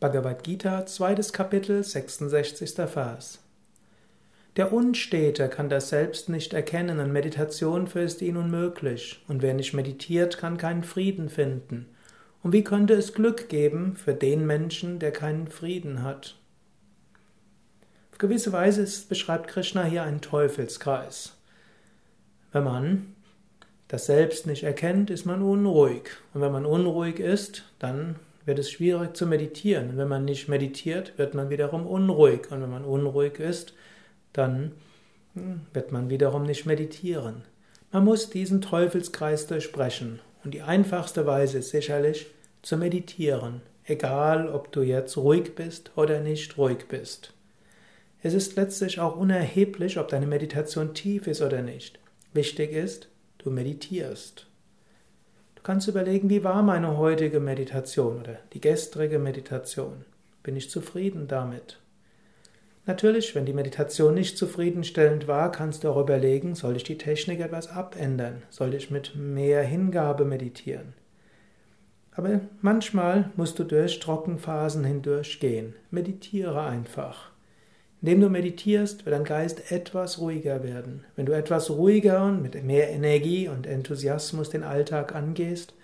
Bhagavad Gita, zweites Kapitel, 66. Vers. Der Unstete kann das Selbst nicht erkennen und Meditation für ist ihn unmöglich. Und wer nicht meditiert, kann keinen Frieden finden. Und wie könnte es Glück geben für den Menschen, der keinen Frieden hat? Auf gewisse Weise beschreibt Krishna hier einen Teufelskreis. Wenn man das Selbst nicht erkennt, ist man unruhig. Und wenn man unruhig ist, dann wird es schwierig zu meditieren. Und wenn man nicht meditiert, wird man wiederum unruhig. Und wenn man unruhig ist, dann hm, wird man wiederum nicht meditieren. Man muss diesen Teufelskreis durchbrechen. Und die einfachste Weise ist sicherlich zu meditieren, egal ob du jetzt ruhig bist oder nicht ruhig bist. Es ist letztlich auch unerheblich, ob deine Meditation tief ist oder nicht. Wichtig ist, du meditierst kannst du überlegen, wie war meine heutige Meditation oder die gestrige Meditation? Bin ich zufrieden damit? Natürlich, wenn die Meditation nicht zufriedenstellend war, kannst du auch überlegen, soll ich die Technik etwas abändern? Soll ich mit mehr Hingabe meditieren? Aber manchmal musst du durch Trockenphasen hindurchgehen. Meditiere einfach. Indem du meditierst, wird dein Geist etwas ruhiger werden. Wenn du etwas ruhiger und mit mehr Energie und Enthusiasmus den Alltag angehst,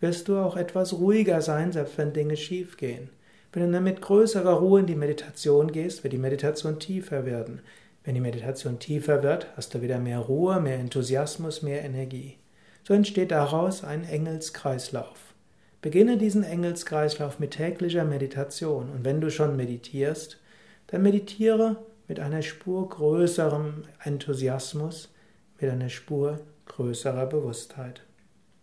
wirst du auch etwas ruhiger sein, selbst wenn Dinge schief gehen. Wenn du dann mit größerer Ruhe in die Meditation gehst, wird die Meditation tiefer werden. Wenn die Meditation tiefer wird, hast du wieder mehr Ruhe, mehr Enthusiasmus, mehr Energie. So entsteht daraus ein Engelskreislauf. Beginne diesen Engelskreislauf mit täglicher Meditation und wenn du schon meditierst, dann meditiere mit einer Spur größerem Enthusiasmus, mit einer Spur größerer Bewusstheit.